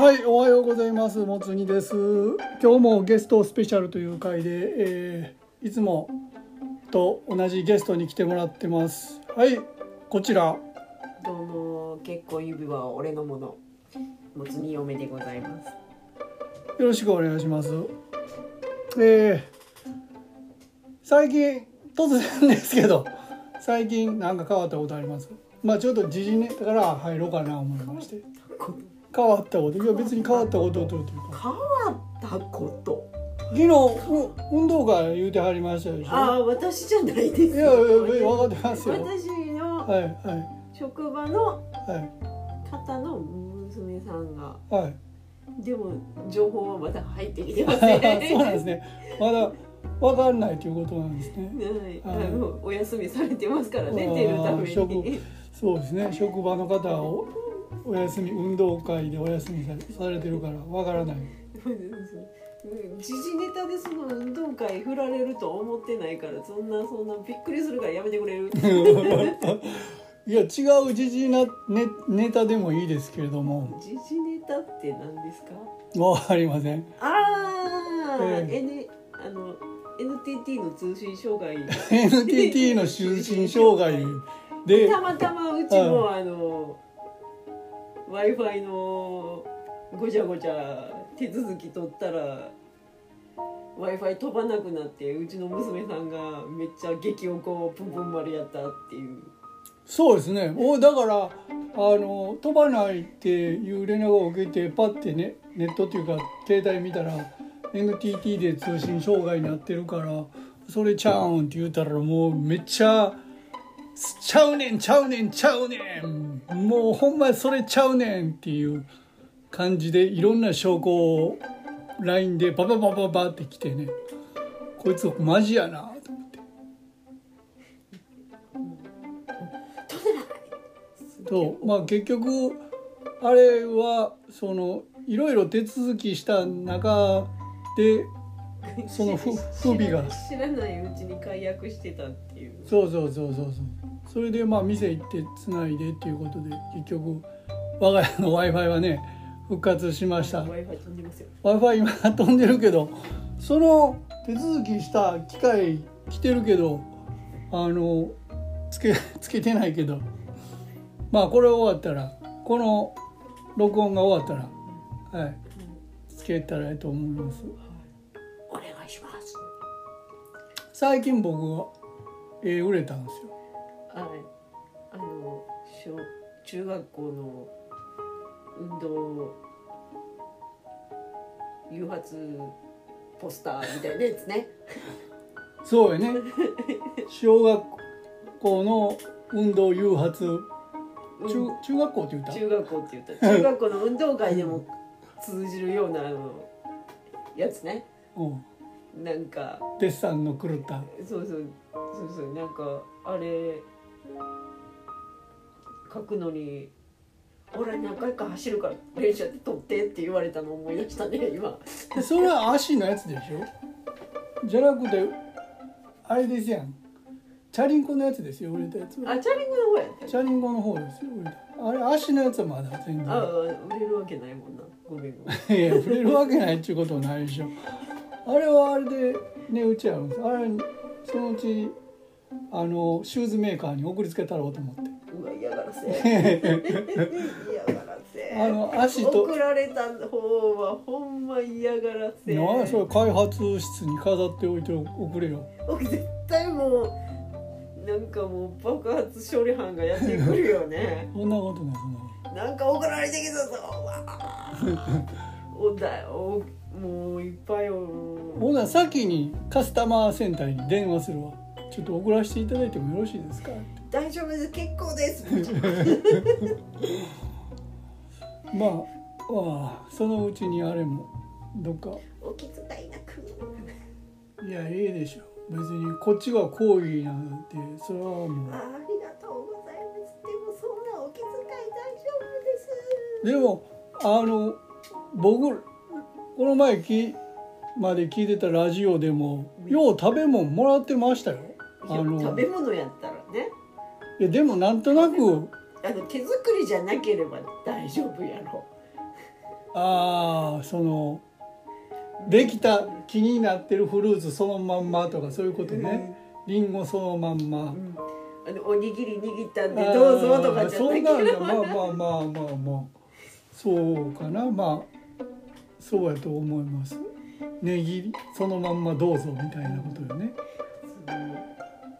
はい、おはようございます。もつにです。今日もゲストスペシャルという回で、えーいつもと同じゲストに来てもらってます。はい、こちら。どうも結婚指輪は俺のものもつに嫁でございますよろしくお願いします。えー最近突然ですけど、最近なんか変わったことあります？まあちょっと時事ネタから入ろうかな思いまして。変わったこと、いや別に変わったことというか。変わったこと昨日う運動会言うてはりましたでしょ。ああ私じゃないですいやいや分かってますよ。私のはいはい職場のはい方の娘さんがはい。でも情報はまだ入ってきてそうません なんですね。まだわかんないということなんですね。はい、はいもうお休みされてますからね出るため職にそうですね。職場の方はおお休み運動会でお休みさされてるからわからない。時事ネタでその運動会振られると思ってないからそんなそんなびっくりするからやめてくれる。いや違う時事なネネタでもいいですけれども、時事ネタって何ですか？わかりません。ああ、ええ。N あの NTT の通信障害。NTT の就寝障害で。たまたまうちもあの w i f i のごちゃごちゃ手続き取ったら w i f i 飛ばなくなってうちの娘さんがめっちゃ激おこプンプン丸やったっていうそうですね。おだからあの飛ばないっていう連絡を受けてパッてねネットっていうか携帯見たら NTT で通信障害になってるからそれちゃうんって言うたらもうめっちゃちゃうねんちゃうねんちゃうねん。もうほんまそれちゃうねんっていう感じでいろんな証拠を LINE でバババババって来てね。こいつマジやなと思って。そうまあ結局あれはそのいろいろ手続きした中でその不不備が。知らないうちに解約してたっていう。そうそうそうそうそうそれでまあ店行ってつないでっていうことで結局我が家の w i f i はね復活しました。W i f i 飛んでますよ。W i f i 今飛んでるけどその手続きした機械来てるけどあのつけ つけてないけどまあこれ終わったらこの録音が終わったらはいつけたらいいと思います。お願いします。最近僕は絵売れたんですよ小中学校の運動誘発ポスターみたいなやつね。そうやね。小学校の運動誘発。中うん。中学校って言った？中学校って言った。中学校の運動会でも通じるようなあのやつね。うん。なんか。デッサンの狂った。そうそう。そうそう。なんかあれ書くのに「俺何回か走るから練習やって撮って」って言われたの思い出したね 今。それは足のやつでしょ？じゃなくてあれですやん。チャリンコのやつですよ売れたやつは。あチャリンコの方やったチャリンコの方ですよ売れた。あれ足のやつはまだ全ああ然売れるわけないもんなごめんごめんいや触れるわけないっていうことはないでしょ。あれはあれで値打ちあるんです。あれそのうちあのシューズメーカーに送りつけたろうと思ってうわ嫌がらせ。嫌がらせ。あの足と。送られた方はほんま嫌がらせ。なあそれ開発室に飾っておいておくれよ。僕絶対もうなんかもう爆発処理班がやってくるよね。そんなことないそんななんか送られてきたぞおだよ。もういっぱいおほな先にカスタマーセンターに電話するわちょっと送らせていただいてもよろしいですか？って大丈夫です。結構です。まあああそのうちにあれもどっか。お気遣いなく。いやええでしょ。別にこっちが好意なんてそれはもあありがとうございます。でもそんなお気遣い大丈夫です。うでもあの僕この前きまで聞いてたラジオでもよう食べ物もらってましたよ食べ物やったらね。いやでもなんとなく。あの手作りじゃなければ大丈夫やろ。ああそのできた木になってるフルーツそのまんまとかそういうことね、リンゴそのまんま、うん。あのおにぎり握ったんでどうぞとかじゃそなんいなんだまあまあまあまあまあそうかな。まあそうやと思います。ねぎそのまんまどうぞみたいなことよね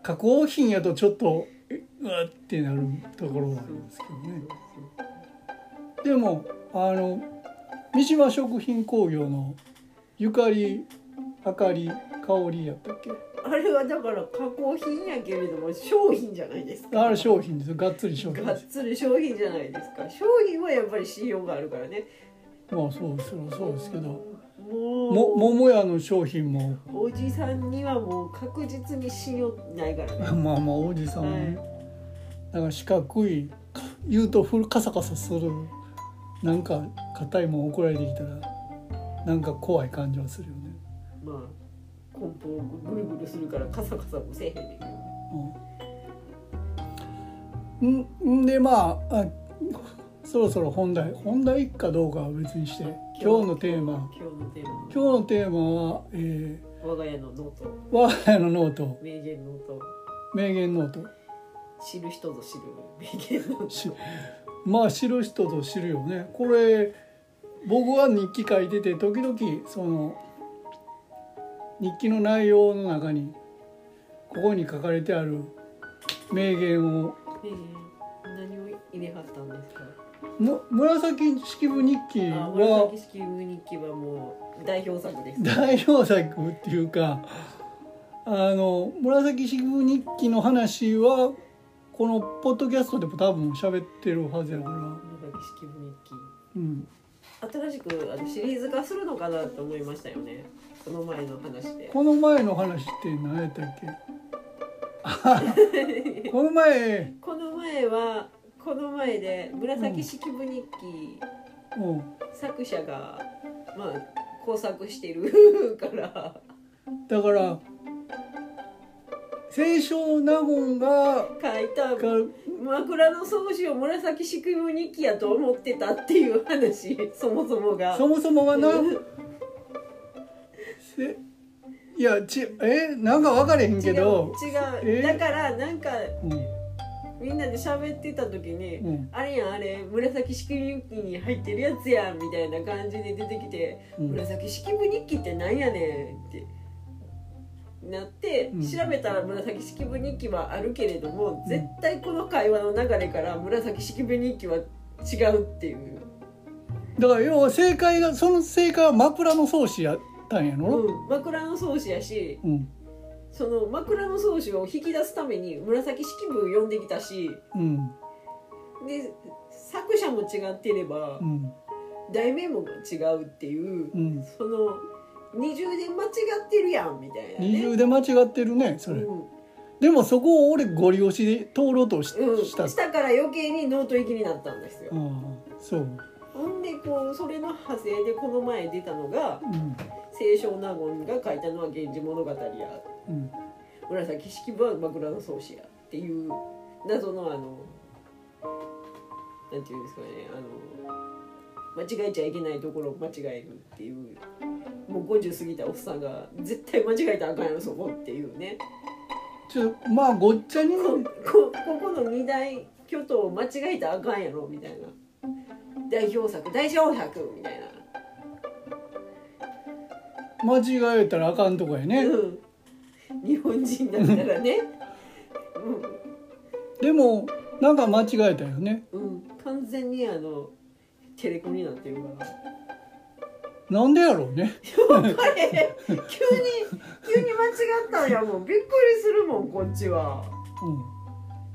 加工品やとちょっとえうわってなるところはありますけどね。でもあの三島食品工業のゆかりあかり香りやったっけ？あれはだから加工品やけれども商品じゃないですか。あれ商品です。がっつり商品がっつり商品じゃないですか。商品はやっぱり信用があるからね。まあそうそりゃそうですけども桃屋の商品も。おじさんにはもう確実に信用ないからね。まあまあおじさん。もね、はい。なんか四角いか言うとふるカサカサする。なんか硬いもん送られてきたらなんか怖い感じはするよね。まあ梱包ぐるぐるするからカサカサもせえへんねんけどうん、んん。でまああそろそろ本題本題かどうかは別にして今日のテーマ。今日のテーマ。今日のテーマは、え我が家のノート。ー、我が家のノート。名言ノート。名言ノート。知る人ぞ知る。名言ノしート。まあ知る人ぞ知るよね。これ僕は日記書いてて時々その日記の内容の中にここに書かれてある名言を名言。何を入れはったんですか？む紫式部日記あは紫式部日記はもう代表作です代表作っていうかあの紫式部日記の話はこのポッドキャストでも多分喋ってるはずやから、紫式部日記。うん、新しくあのシリーズ化するのかなと思いましたよね。この前の話で。この前の話って何やったっけ？あ この前。この前はこの前で紫式部日記、うん。作者がまあ工作してる から。だから清少納言が書いたが枕草子を紫式部日記やと思ってたっていう話そもそもが。そもそもがな いやちえ？なんか分かれへんけど。違う違う。え？だからなんかうんみんなで喋ってた時に、うん。あれやんあれ紫式部日記に入ってるやつやんみたいな感じで出てきて、うん。紫式部日記ってなんやねんってなって、うん。調べたら紫式部日記はあるけれども、うん。絶対この会話の流れから紫式部日記は違うっていう、だから要は正解がその正解は枕草子やったんやろ、うん、枕草子やしうんその枕草子を引き出すために紫式部呼んできたしうんで作者も違ってれば、うん題名も違うっていう、うんその二重で間違ってるやんみたいなね。二重で間違ってるねそれ、うん。でもそこを俺ゴリ押しで通ろうとし,、た。したから余計にノート行きになったんですよ。そう、ほんでこうそれの派生でこの前出たのがうん。清少納言が書いたのは「源氏物語」やうん、紫式部は枕草子やっていう謎のあのなんていうんですかねあの間違えちゃいけないところを間違えるっていうもう50過ぎたおっさんが絶対間違えたらあかんやろそこっていうね。ちょまあごっちゃにここここの二大巨頭を間違えたらあかんやろみたいな。代表作代表作みたいな、間違えたらあかんとこやね、うん、日本人だったらね。でもなんか間違えたよね。うん、うん、完全にあのテレコになってるから。なんでやろうね。急に急に間違ったんやもん。びっくりするもんこっちは。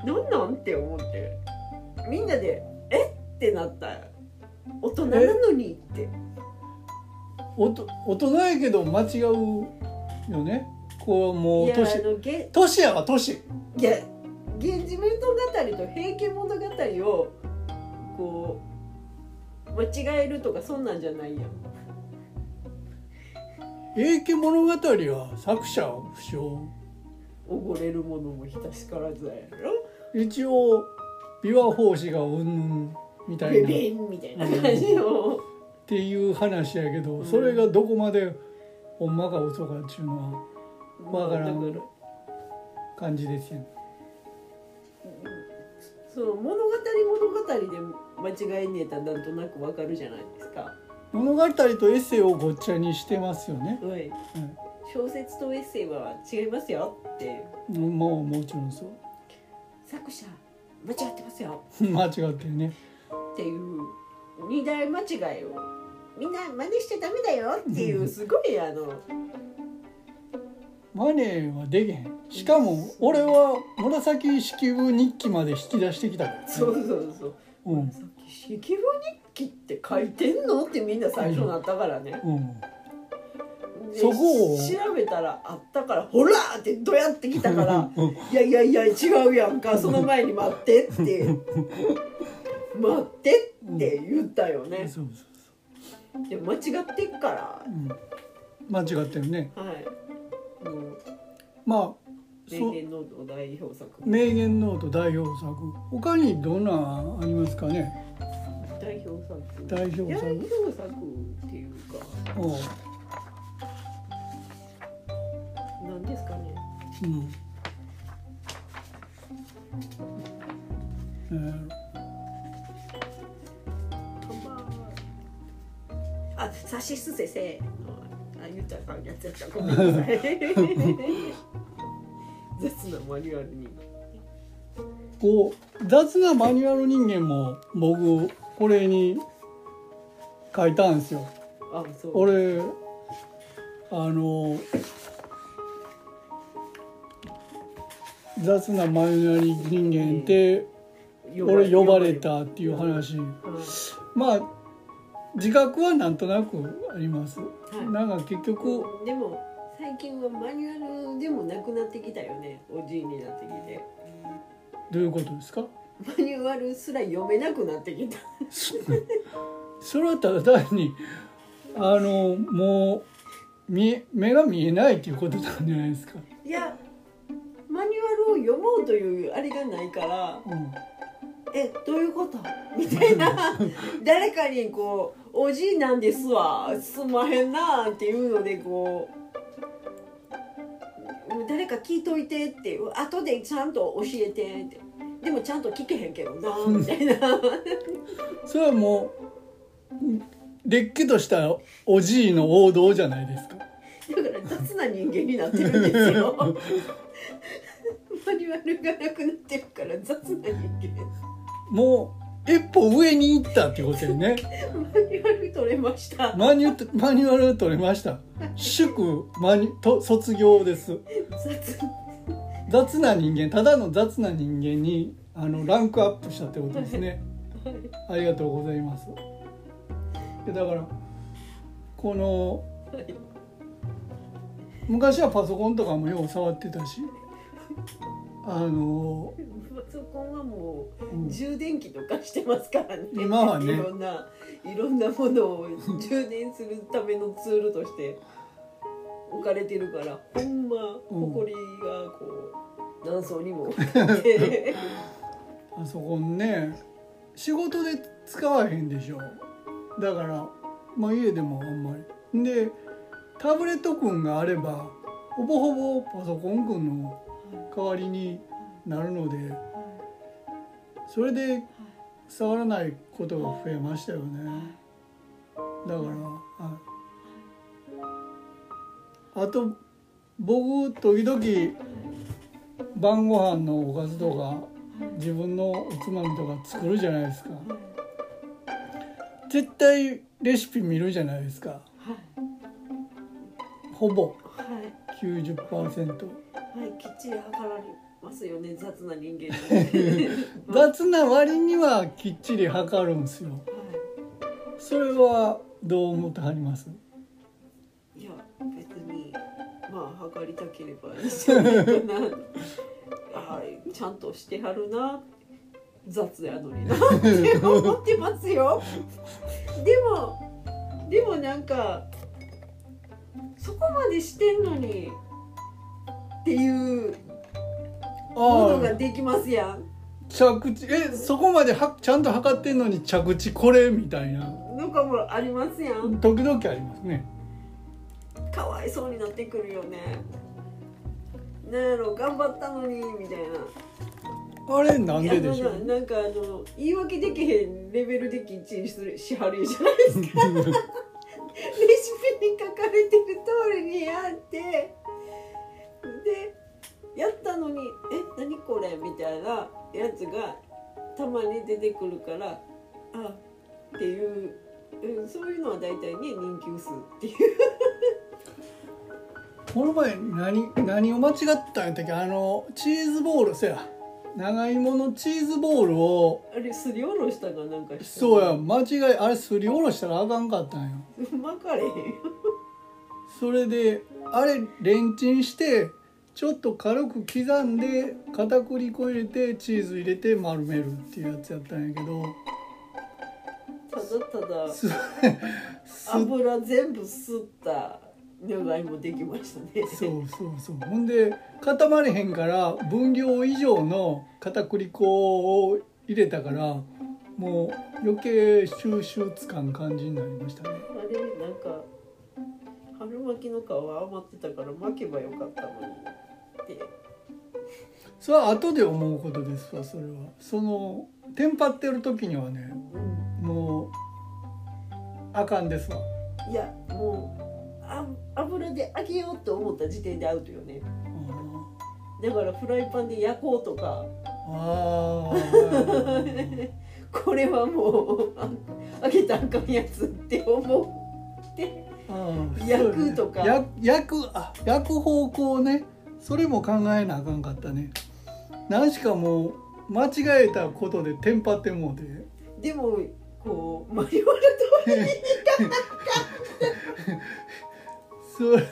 うん。なんなんって思って。みんなで「えっ?」てなった。大人なのにって。おと大人やけど間違うよねこうもいうやあ年のげ年やわ年いや「源氏物語」と「平家物語」をこう間違えるとかそんなんじゃないやん。平家物語は作者不詳。おごれるものもひたしからずやろ。一応琵琶法師がうんみたいベなベンみたいな感じの。っていう話やけど、それがどこまでほんまか嘘かっていうのはわからん感じですよね。そう物語物語で間違いねえたらなんとなくわかるじゃないですか。物語とエッセイをごっちゃにしてますよね。はい、小説とエッセイは違いますよってうん、もうもちろんそう。作者間違ってますよ 間違ってるね。っていう二大間違いをみんな真似しちゃダメだよっていう すごいあのマネーはできへん。しかも俺は紫式部日記まで引き出してきたから、ね。そうそうそう。うん。さっき「式部日記って書いてんの?」ってみんな最初なったからね。うん。でそこを調べたらあったから「ほら!」ってどうやってきたからうん「いやいやいや違うやんかその前に待って」って「待って」って言ったよね。そうそうで間違ってっから。間違ってるね。はい。もうまあ。そ名言の代表作。名言ノート代表作。他にどんなんありますかね？代表作。代表作。代表作っていうか。おう。何ですかね？うん。えー。あ、さしすせせ。あ、言ったやつやった。ごめんなさい。雑なマニュアルに。こう雑なマニュアル人間も僕これに書いたんですよあ、そう。俺あの雑なマニュアル人間って俺呼ばれたっていう話はいまあ自覚はなんとなくあります。はい。なんか結局でも最近はマニュアルでもなくなってきたよね。おじいになってきて。どういうことですか？マニュアルすら読めなくなってきた。それはただ単にあのもう見え目が見えないっていうことなんじゃないですか、いやマニュアルを読もうというあれがないからうん、えどういうこと？みたいな。誰かにこう「おじいなんですわ。すんまへんな」っていうのでこう誰か聞いといてって後でちゃんと教えてって。でもちゃんと聞けへんけどなみたいな。それはもうれっきとしたおじいの王道じゃないですか。だから雑な人間になってるんですよ。マニュアルがなくなってるから雑な人間。もう一歩上に行ったってことよね。マニュアル取れました。マニュマニュアル取れました。祝マニと卒業です。雑。雑な人間ただの雑な人間にあのランクアップしたってことですね。ありがとうございます。でだからこのはい。昔はパソコンとかもよう触ってたしあの、パソコンはもううん。充電器とかしてますからね。今はね。いろんないろんなものを充電するためのツールとして置かれてるからほんまうん埃がこう何層にも パソコンね仕事で使わへんでしょ。だからまあ家でもあんまり。でタブレット君があればほぼほぼパソコン君の代わりになるのでそれで触らないことが増えましたよね。だからはいあと僕時々晩ご飯のおかずとか自分のおつまみとか作るじゃないですか。絶対レシピ見るじゃないですか。ほぼ。はい。90%はいきっちり測られますよね雑な人間に 雑な割にはきっちり測るんですよ。はそれはどう思ってはります？いいや別にまあ測りたければいいじゃないかな。はいちゃんとしてはるな。雑やのになって思ってますよ。でもでもなんかそこまでしてんのにっていうものができますやん。着地えそこまではちゃんと測ってんのに着地これみたいな。のかもありますやん。時々ありますね。かわいそうになってくるよね。なんやろ頑張ったのにみたいな。あれなんででしょななんかあの言い訳できへんレベルできっちりするしはるじゃないですか。レシピに書かれてる通りにやって。でやったのに「え何これ?」みたいなやつがたまに出てくるからあっていう、うん、そういうのは大体ね人気薄っていう。この前何何を間違ったんやったっけ？あのチーズボールせや。長芋のチーズボールをあれすりおろしたかなんかしたそうや間違いあれすりおろしたらあかんかったんよ 巻かれへんよ。それであれレンチンしてちょっと軽く刻んで片栗粉入れてチーズ入れて丸めるっていうやつやったんやけど。ただただ 油全部吸った長芋できましたね。そうそうそう。ほんで固まれへんから分量以上の片栗粉を入れたからもう余計収集つかん感じになりましたね。あれなんか春巻きの皮余ってたから巻けばよかったのにってそれは後で思うことですわそれは。そのテンパってる時にはねうもうあかんですわ。んいやもうあ油で揚げようと思った時点でアウトよね。だからフライパンで焼こうとか。あー。これはもうあ揚げたらあかんやつって思って。焼くとか。ねや焼くあ焼く方向ねそれも考えなあかんかったね。何しかもう間違えたことでテンパってもうて。でもこうマニュアル通りそれ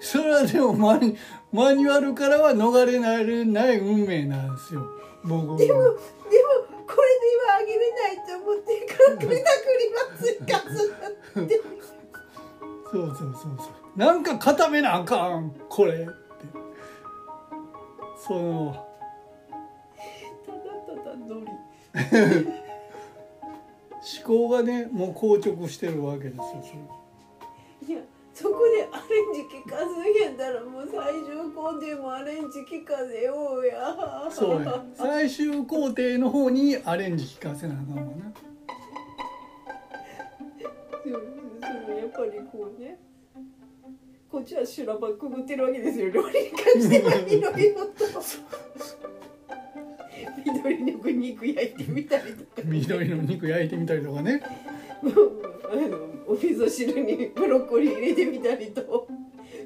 それはでもマニマニュアルからは逃れられない運命なんですよ。僕は。でもでもこれではあげれないと思ってからくりたくりは追加するって。そうそうそうそう。なんか固めなあかんこれそのただただノリ思考がねもう硬直してるわけですよそれいやそこでアレンジ聞かずへんだらもう最終工程もアレンジ聞かせようやそうや最終工程の方にアレンジ聞かせなあかんわなそうそうやっぱりこうねこっちは修羅場くぐってるわけですよ料理に関してはいろいろと緑の肉焼いてみたりとか。緑の肉焼いてみたりとかね。お味噌汁にブロッコリー入れてみたりと。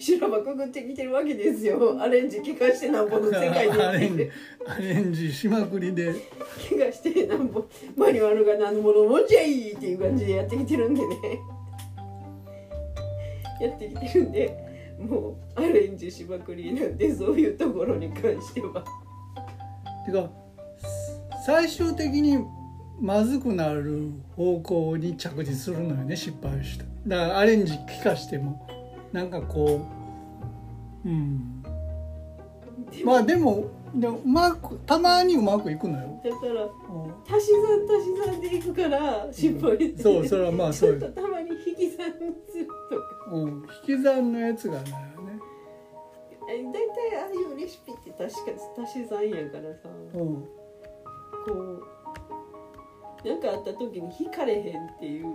修羅場くぐってきてるわけですよ。アレンジ聞かしてなんぼの世界で。アレンジしまくりで。気がしてなんぼ。マニュアルが何ものもんじゃいっていう感じでやってきてるんでね。やってきてるんでもうアレンジしまくりなんでそういうところに関しては。てか最終的にまずくなる方向に着地するのよね失敗した。だからアレンジ聞かしても。なんかこううん。まあでもでもうまくたまにうまくいくのよ、だからう足し算足し算でいくから失敗って、ん。そうそれはまあち そうよ、ょっとたまに引き算するとか。うん、引き算のやつがないよね。え大体ああいうレシピって確か足し算やからさ。うんこうなんかあった時に引かれへんっていう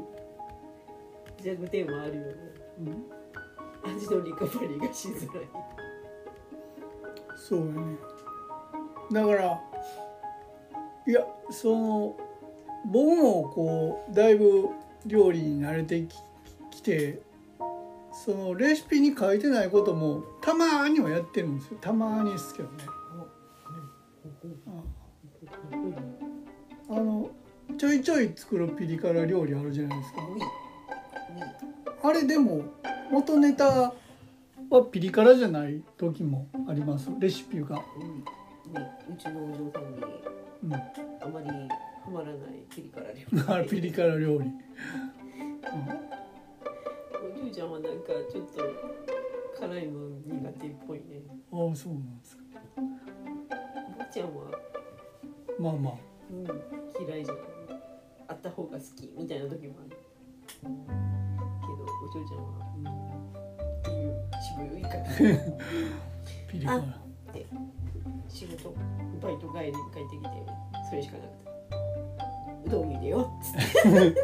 弱点はあるよね。うん？味のリカバリーがしづらい。そうやね。だからいやその僕もこうだいぶ料理に慣れてききてそのレシピに書いてないこともたまにはやってるんですよ。たまにですけどねあのちょいちょい作るピリ辛料理あるじゃないですか。あれでも元ネタはピリ辛じゃない時もあります。レシピが、ィウィねうちのお嬢さんにうん。あまりハマらないピリ辛料あピリ辛料理、おじいちゃんはなんかちょっと辛いの苦手っぽいね。ああそうなんですか。おばちゃんは、まあまあ。うん、嫌いじゃないあった方が好きみたいな時もある。お嬢ちゃんは、うん、っていう渋いからピリ辛仕事バイト帰りに帰ってきてそれしかなくて。うどん茹でよっつって。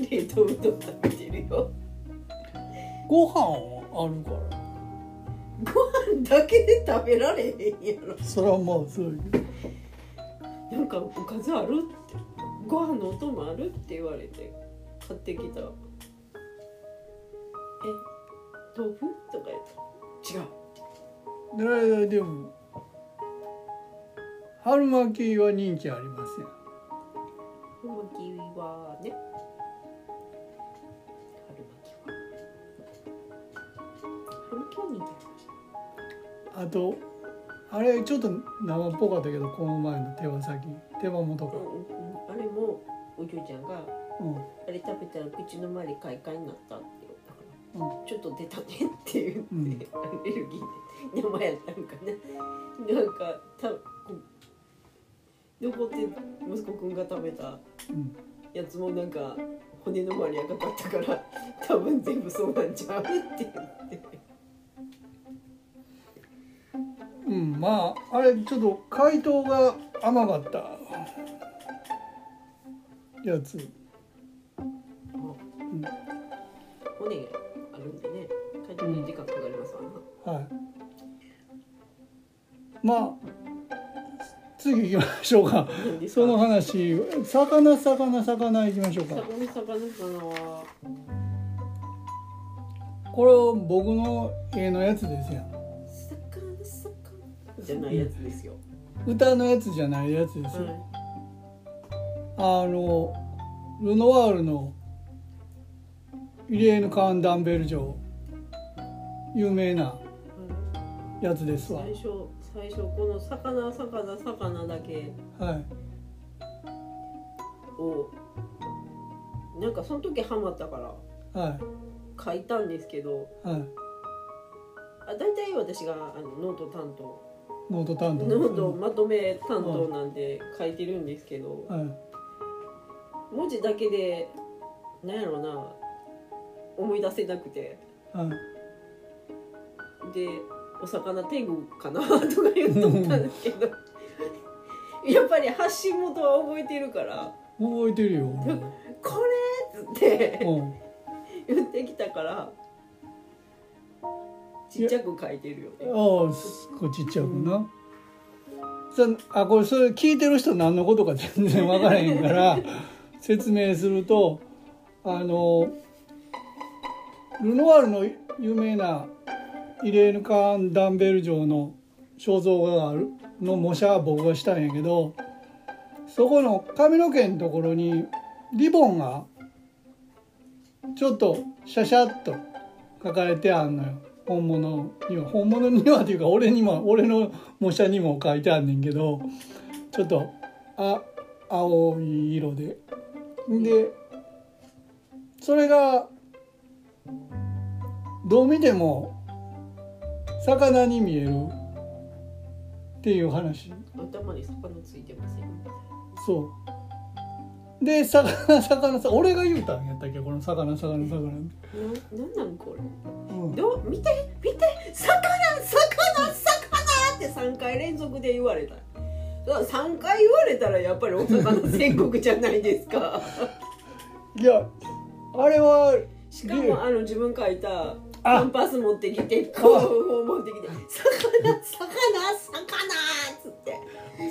冷凍うどん食べてるよ。ご飯はあるからだけで食べられへんやろ。それはまあそういうなんかおかずあるってご飯のお供あるって言われて買ってきた。え豆腐とか言った？違う。ででも春巻きは人気ありますよ春巻きはね。春巻きは。春巻きは人気ありますあとあれちょっと生っぽかったけどこの前の手羽先。手羽元か。うんうんあれもお嬢ちゃんがうん。あれ食べたら口の周り快感になったって言ったから。うん。ちょっと出たねって言って、うん。アレルギーで生やったんかな。なんかた残って息子くんが食べたうん。やつもなんか骨の周り赤かったから多分全部そうなんちゃうって言ってうんまああれちょっと解凍が甘かった。やつ。うん骨あるんでね。解凍に時間かかりますわな、はい。まあ次行きましょうか。そのか話魚魚魚行きましょうか。魚魚魚は。これは僕の絵のやつですよ魚魚じゃないやつですよ、歌のやつじゃないやつですよ、はいあのルノワールのイレーヌ・カーン・ダンベル城。有名なやつですわ。最初最初この魚魚魚だけ。はい。をなんかその時ハマったから。はい。書いたんですけど。はい。あ大体私があのノート担当ノート担当。ノートまとめ担当なんで書いてるんですけどはい。文字だけでなんやろうな思い出せなくて。はい。で「お魚天狗かな? 」とか言っとったんですけど。やっぱり発信元は覚えてるから。覚えてるよ「これ!」っつってうん。言ってきたからちっちゃく書いてるよね。ああちっちゃくな、さあこれそれ聞いてる人何のことか全然分からへんから 説明するとあのルノワールの有名なイレーヌ・カーン・ダンベル城の肖像画があるの模写は僕がしたんやけどそこの髪の毛のところにリボンがちょっとシャシャっと書かれてあんのよ本物には本物にはというか俺にも俺の模写にも書いてあんねんけどちょっとあ青い色で。でそれがどう見ても魚に見えるっていう話。頭に魚ついてませんそうで魚魚さ俺が言うたんやったっけこの魚魚魚。ななんなんこれ。うん、どう見て見て魚魚魚って3回連続で言われた。だから3回言われたらやっぱりお魚全国じゃないですか。いやあれはしかもあの自分書いたあパンパス持ってきてこう。持ってきて「魚魚魚」っつって。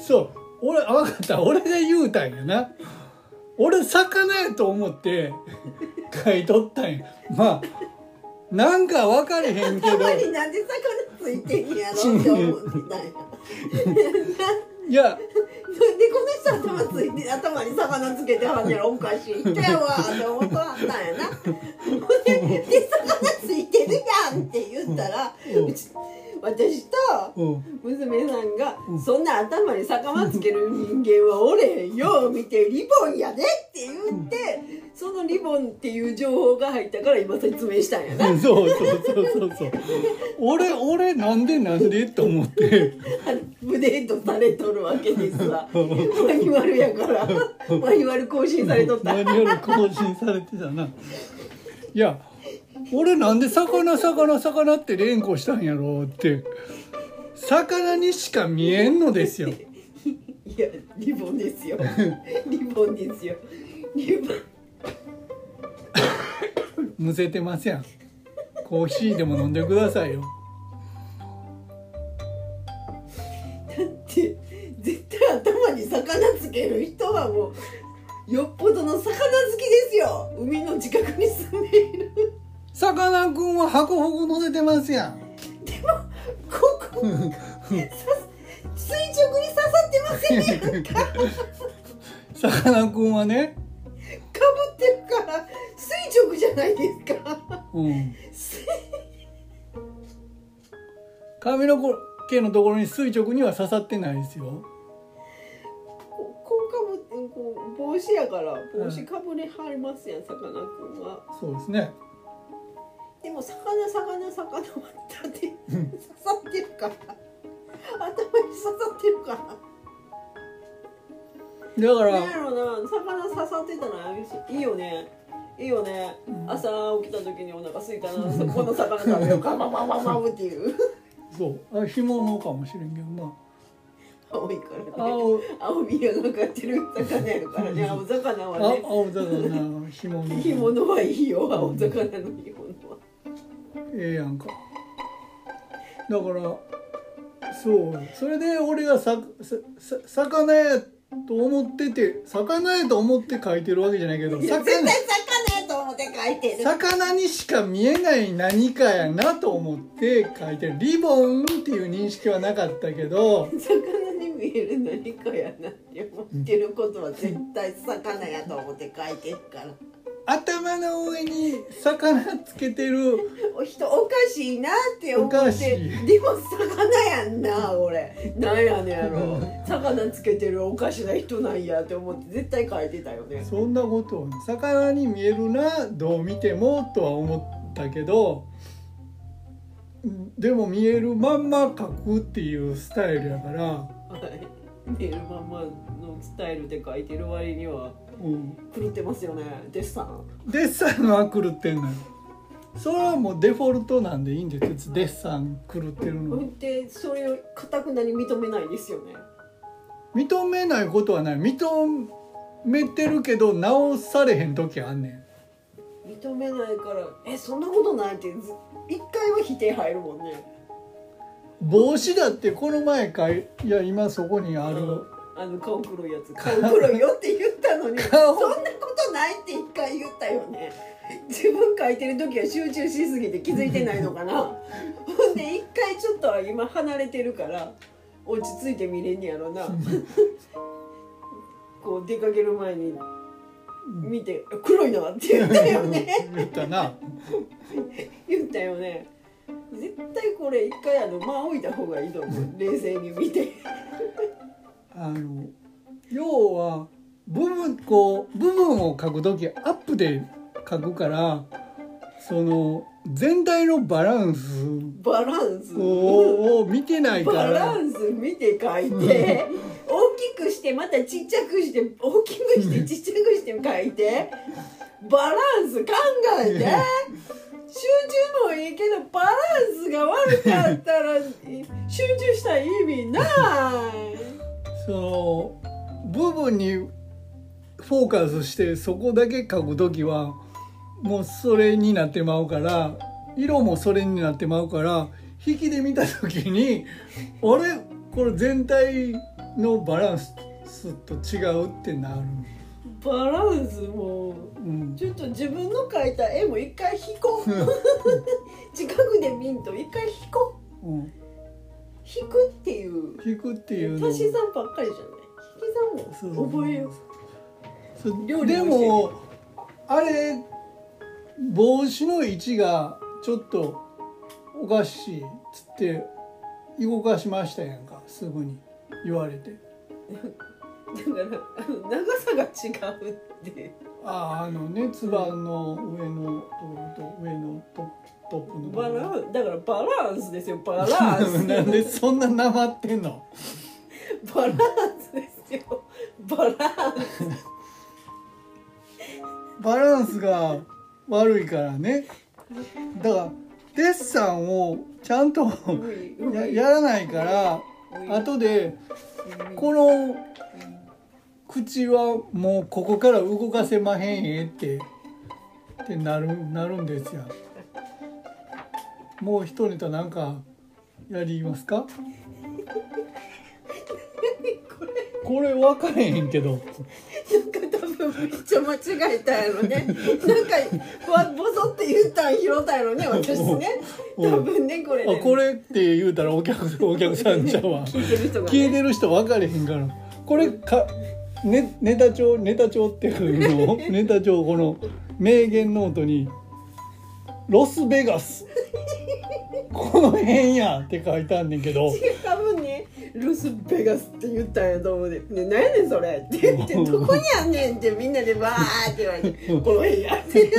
そう。俺あ分かった。俺が言うたんやな俺魚やと思って書いとったんや。まあなんか分かれへんけど。頭になんで魚ついてんやろって思ってたんやいや。でこの人頭ついて頭に魚つけてはんやろおかしい。人やわって思っとはったんやな。ほ んでで魚ついてるやんって言ったら、うん私私とうん。娘さんが、うん。そんな頭に魚つける人間はおれへんよ見てリボンやでって言って、そのリボンっていう情報が入ったから今説明したんやな。そうそうそうそうそう。俺俺なんでなんでと思って。アップデートされとるわけですわ。マニュアルやから。マニュアル更新されとった。マニュアル更新されてたな。いや俺なんで魚魚魚って連呼したんやろうって。魚にしか見えんのですよ。いやリボンですよ。リボンですよ。リボン。むせてますやん。コーヒーでも飲んでくださいよ。って絶対頭に魚つける人はもうよっぽどの魚好きですよ。海の近くに住んでいるさかなクンは箱ほこ乗せてますやん。ここさ垂直に刺さってませんやんか。かさかなクンはね。ぶってるから垂直じゃないですか。うん。髪の毛のところに垂直には刺さってないですよ。ここうかぶってこう帽子やから帽子かぶれはりますやんさかなクンは。そうですねでも魚魚魚は縦に刺さってるから。頭に刺さってるから。だから。なんやろな魚刺さってたらいいよね。いいよね、朝起きた時にお腹空いたな。そ この魚食べようかババババブっていうそうあ干物かもしれんけどな青いからね青青みがかかってる魚やるからね青魚あはね青魚干物はいいよ青魚の干物はええやんか。だからそう。それで俺がさささ魚やと思ってて魚やと思って書いてるわけじゃないけど魚絶対魚やと思って書いてる。魚にしか見えない何かやなと思って書いてる。リボンっていう認識はなかったけど 魚に見える何かやなって思ってることは絶対魚やと思って書いてるから頭の上に魚つけてる。お人おかしいなって思って。でも魚やんな俺。なんやねんやろ。魚つけてるおかしな人なんやって思って絶対書いてたよね。そんなことは魚に見えるなどう見てもとは思ったけどうんでも見えるまんま描くっていうスタイルやから、は い見えるまんまのスタイルで書いてる割にはうん、狂ってますよね。デッサン。デッサンは狂ってんのよ。それはもうデフォルトなんでいいんです。デッサン狂ってるのは。でそれをかたくなに認めないですよね。認めないことはない。認めてるけど直されへん時あんねん。認めないからえそんなことないってず一回は否定入るもんね帽子だってこの前かいいや今そこにある。あの顔黒いやつ。顔黒いよって言ったのに そんな顔ことないって一回言ったよね。自分書いてる時は集中しすぎて気づいてないのかな。ほんで一回ちょっとは今離れてるから落ち着いて見れんねやろな。こう出かける前に見て「黒いな」って言ったよね。言ったな。言ったよね絶対これ一回あの間置いた方がいいと思う。冷静に見て。あの要は部分こう部分を書く時アップで書くからその全体のバランスバランス。をを見てないかバらランス見て書いて大きくしてまたちっちゃくして大きくしてちっちゃくして書いてバランス考えて集中もいいけどバランスが悪かったら集中した意味ないその部分にフォーカスしてそこだけ書く時はもうそれになってまうから色もそれになってまうから引きで見た時にあれ？これ全体のバランスと違うってなる。バランスもうん。ちょっと自分の描いた絵も一回引こう。近くで見んと一回引こう。うん、引くっていう。引くっていうの。足し算ばっかりじゃない？引き算も覚えよう。でもあれ帽子の位置がちょっとおかしいっつって動かしましたやんか。すぐに。言われて だからあの長さが違うって。あああのねつばの上のとと上のトップトップのバランだからバランスですよ。バランス。なんでそんななまってんの？バランスですよ。バランス。バランスが悪いからね。だからデッサンをちゃんとややらないから後でこの口はもうここから動かせまへんえってってなるなるんですよ。もう一ネタなんかやりますか？これ分かれへんけど。なんか多分めっちゃ間違えたやろね。なんかわボソって言ったん拾ったやろね私ね。うん多分ねこれね。あこれって言うたらお客お客さんちゃうわ。聞いてる人が、ね、聞いてる人分かれへんから。これか、ね、ネタ帳ネタ帳っていうの？ネタ帳この名言ノートに「ロスベガス」この辺やって書いてあんねんけど。多分ね。ロスベガスって言ったんやと思うで「ね、何やねんそれ」って言って「どこにあんねん」ってみんなでバーって言われて「この辺や」って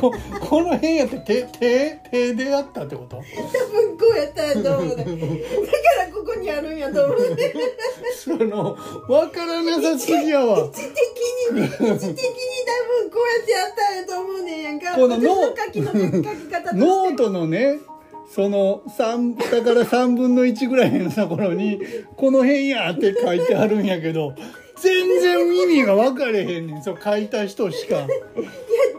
ここの辺やって手手手でやったってこと？多分こうやったんやと思う。でだからここにあるんやと思う。でその分からなさすぎやわ。位置的にね位置的に多分こうやってやったんやと思うねんやんか。このノートのねその3だから3分の1ぐらいのところに「この辺や」って書いてあるんやけど全然意味が分かれへんねん。そう書いた人しか。いや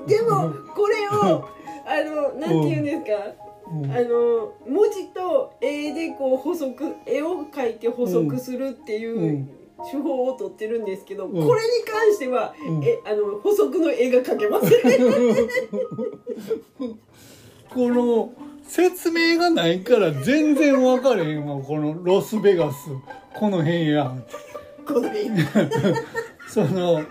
でもこれをあのなんて言うんですか、うん。あの文字と絵でこう補足絵を描いて補足するっていううん。手法を取ってるんですけど、ん。これに関しては、うん。えあの補足の絵が描けません。この説明がないから全然分かれへんわこのロスベガス。この辺や。この絵 その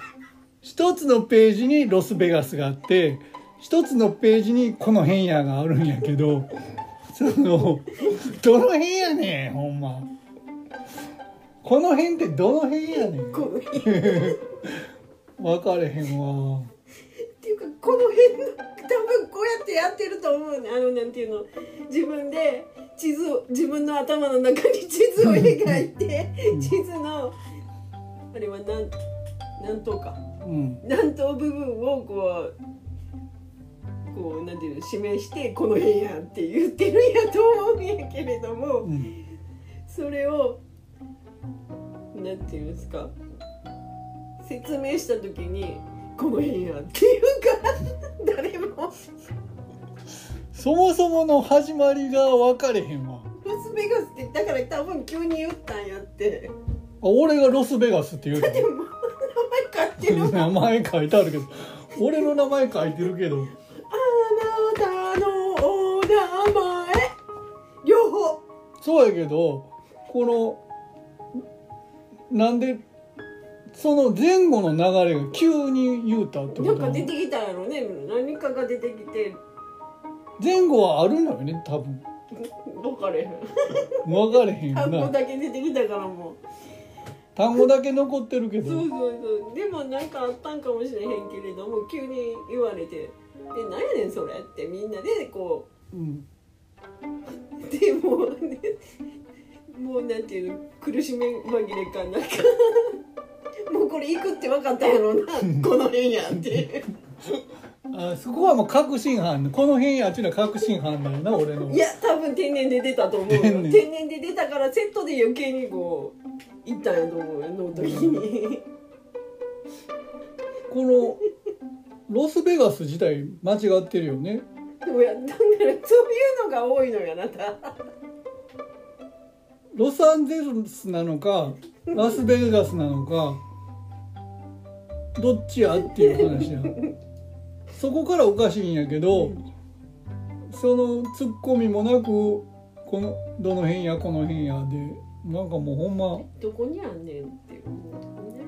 一つのページにロスベガスがあって一つのページにこの辺やがあるんやけどそのどの辺やねんほんま。この辺ってどの辺やねん。この絵っ分かれへんわ。ていうかこの辺の多分こうやってやってると思うねあのなんていうの。自分で地図を自分の頭の中に地図を描いて地図のあれはなんなんとか。うん。南東部分をこうこうなんていうの示してこの辺やって言ってるんやと思うんやけれどもうん。それをなんていうんですか説明した時にこの辺やっていうから 誰も。そもそもの始まりが分かれへんわ。ロスベガスってだから多分急に言ったんやって。あ俺がロスベガスって言うでも名前書いてるの名前書いてあるけど俺の名前書いてるけどそうやけどこのなんでその前後の流れが急に言うたってなんことか出てきたやろね。何かが出てきて。前後はあるのよね多分。分かれへん。分かれへんよ単語なだけ出てきたからもう。単語だけ残ってるけど。そうそうそう。でもなんかあったんかもしれへんけれども急に言われて「で何やねんそれ」ってみんなでこうん。うでもうねもうなんていうの？苦しめ紛れかなんか。もうこれ行くって分かったやろな。この辺やって。あそこはもう確信犯。この辺やっちゅうのは確信犯だよな俺の。いや多分天然で出たと思うよ。天然天然で出たからセットで余計にこう行ったんやと思うよノートに。このロスベガス自体間違ってるよねでもやだからそういうのが多いのよあなた。ロサンゼルスなのかラスベガスなのかどっちやっていう話やそこからおかしいんやけどそのツッコミもなくこのどの辺やこの辺やで。なんかもうほんま。どこにあんねんって思う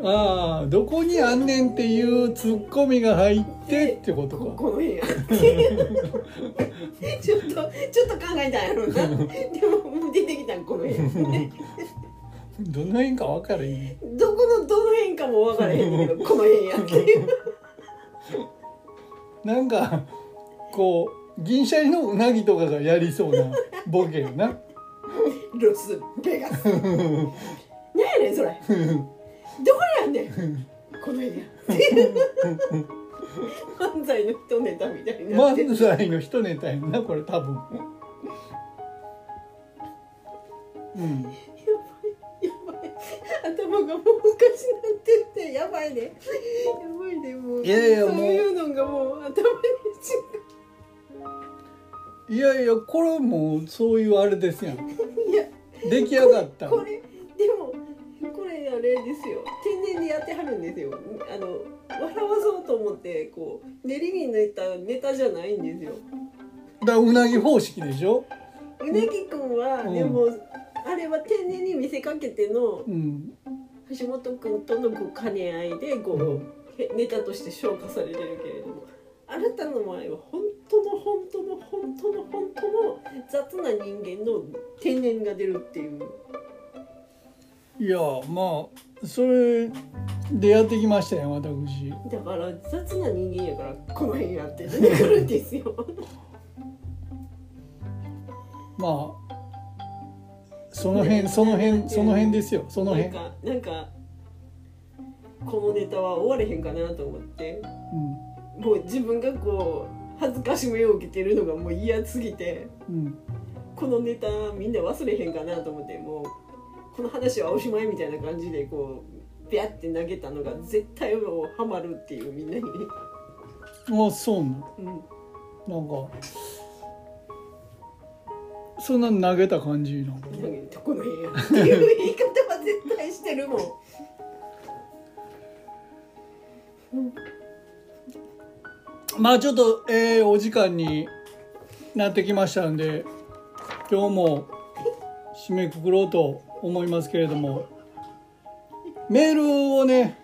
ああどこにあんねんっていうツッコミが入ってってことか。ここの辺や ちょっとちょっと考えたんやろな。でも出てきたんこの辺どの辺か分からへん。どこのどの辺かも分からへんけど この辺やっていう。なんかこう銀シャリのうなぎとかがやりそうなボケよなロスベガス。何やねんそれ。どこにあんねん。この辺や漫才の人ネタみたいにな漫才の一ネタやんなこれ多分。うん。やばい。頭がもうおかしなってってやばいね。やばいね。もういやいやそういうのがもう頭にいやいやこれもうそういうあれですやん。いや出来上がったこれでもこれあれですよ。天然でやってはるんですよ。あの笑わそうと思ってこう練りに抜いたネタじゃないんですよ。だうなぎ方式でしょ？うなぎくんは、うん。でもあれは天然に見せかけてのうん。橋本君とのこう兼ね合いでこう、へネタとして消化されてるけれどもあなたの前は本当の本当の本当の本当の雑な人間の天然が出るっていう。いやまあそれでやってきましたよ私。だから雑な人間やからこの辺やって出てくるんですよ。まあその辺その辺その辺ですよ。その辺。なんかなんかこのネタは終われへんかなと思って。うんもう自分がこう恥ずかしめを受けてるのがもう嫌すぎてうん。このネタみんな忘れへんかなと思ってもうこの話はおしまいみたいな感じでこうビャって投げたのが絶対もうハマるっていうみんなに、あそうなうん、なんかそんな投げた感じなの？投げてこの辺やっていう言い方は絶対してるもん。まあちょっと、えーお時間になってきましたんで今日も締めくくろうと思いますけれどもメールをね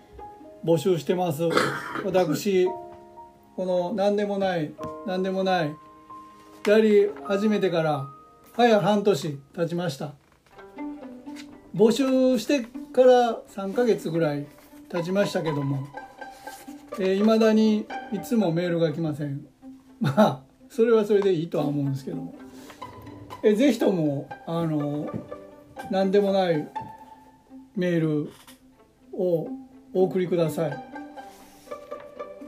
募集してます。私この何でもない何でもないやり始めてから早半年経ちました。募集してから3ヶ月ぐらい経ちましたけどもえー、未だにいつもメールが来ません。まあそれはそれでいいとは思うんですけども、えーぜひともあの何でもないメールをお送りください。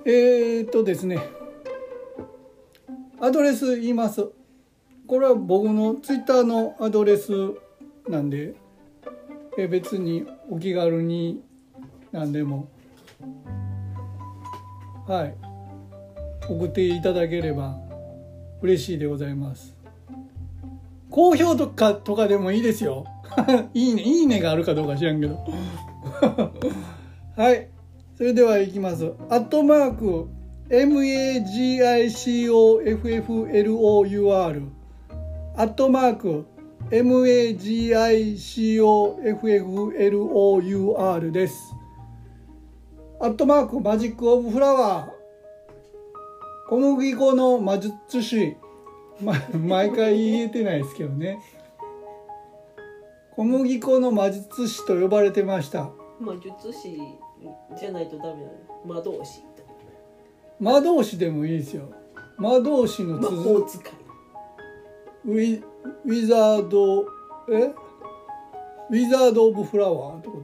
えー、っとですね。アドレス言います。これは僕のツイッターのアドレスなんで、え別にお気軽に何でも。はい。送っていただければ嬉しいでございます。好評とかとかでもいいですよ。いいねいいねがあるかどうか知らんけど。はい。それではいきます。アットマーク MAGICOFFLOUR アットマーク MAGICOFFLOUR です。アットマーク Magic of Flour。小麦粉の魔術師、ま、毎回言えてないですけどね。小麦粉の魔術師と呼ばれてました。魔術師じゃないとダメなの魔導士魔導士でもいいですよ。魔導士の魔続法使い。ウィウィザードえ？ウィザード・オブ・フラワーってこ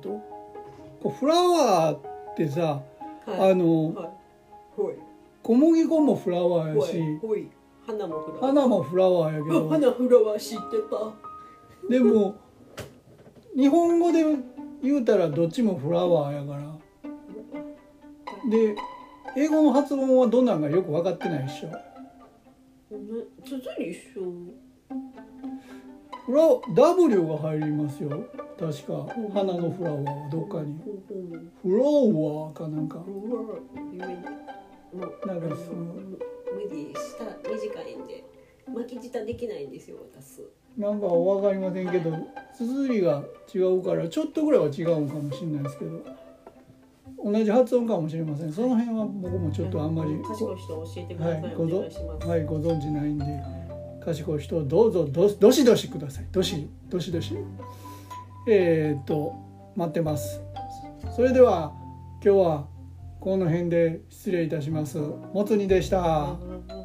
と？フラワーってさ、はい。あの小麦粉もフラワーほやし花もフラワー。花もフラワーやけあど。花フラワー知ってた。でも日本語で言うたらどっちもフラワーやから。で英語の発音はどんなんかよく分かってないでしょ。つづり一緒フラ W が入りますよ。確か花のフラワーはどっかに。フローワーかなんか。なんかその。無理下短いんで巻き舌できないんですよ私。なんか分かりませんけど綴りが違うからちょっとぐらいは違うんかもしれないですけど。同じ発音かもしれません。その辺は僕もちょっとあんまり。はい、ご存知ないんで賢い人どうぞどどしどしください。どしどしどし。えー、っと待ってます。それでは今日はこの辺で失礼いたします。もつ煮でした。うん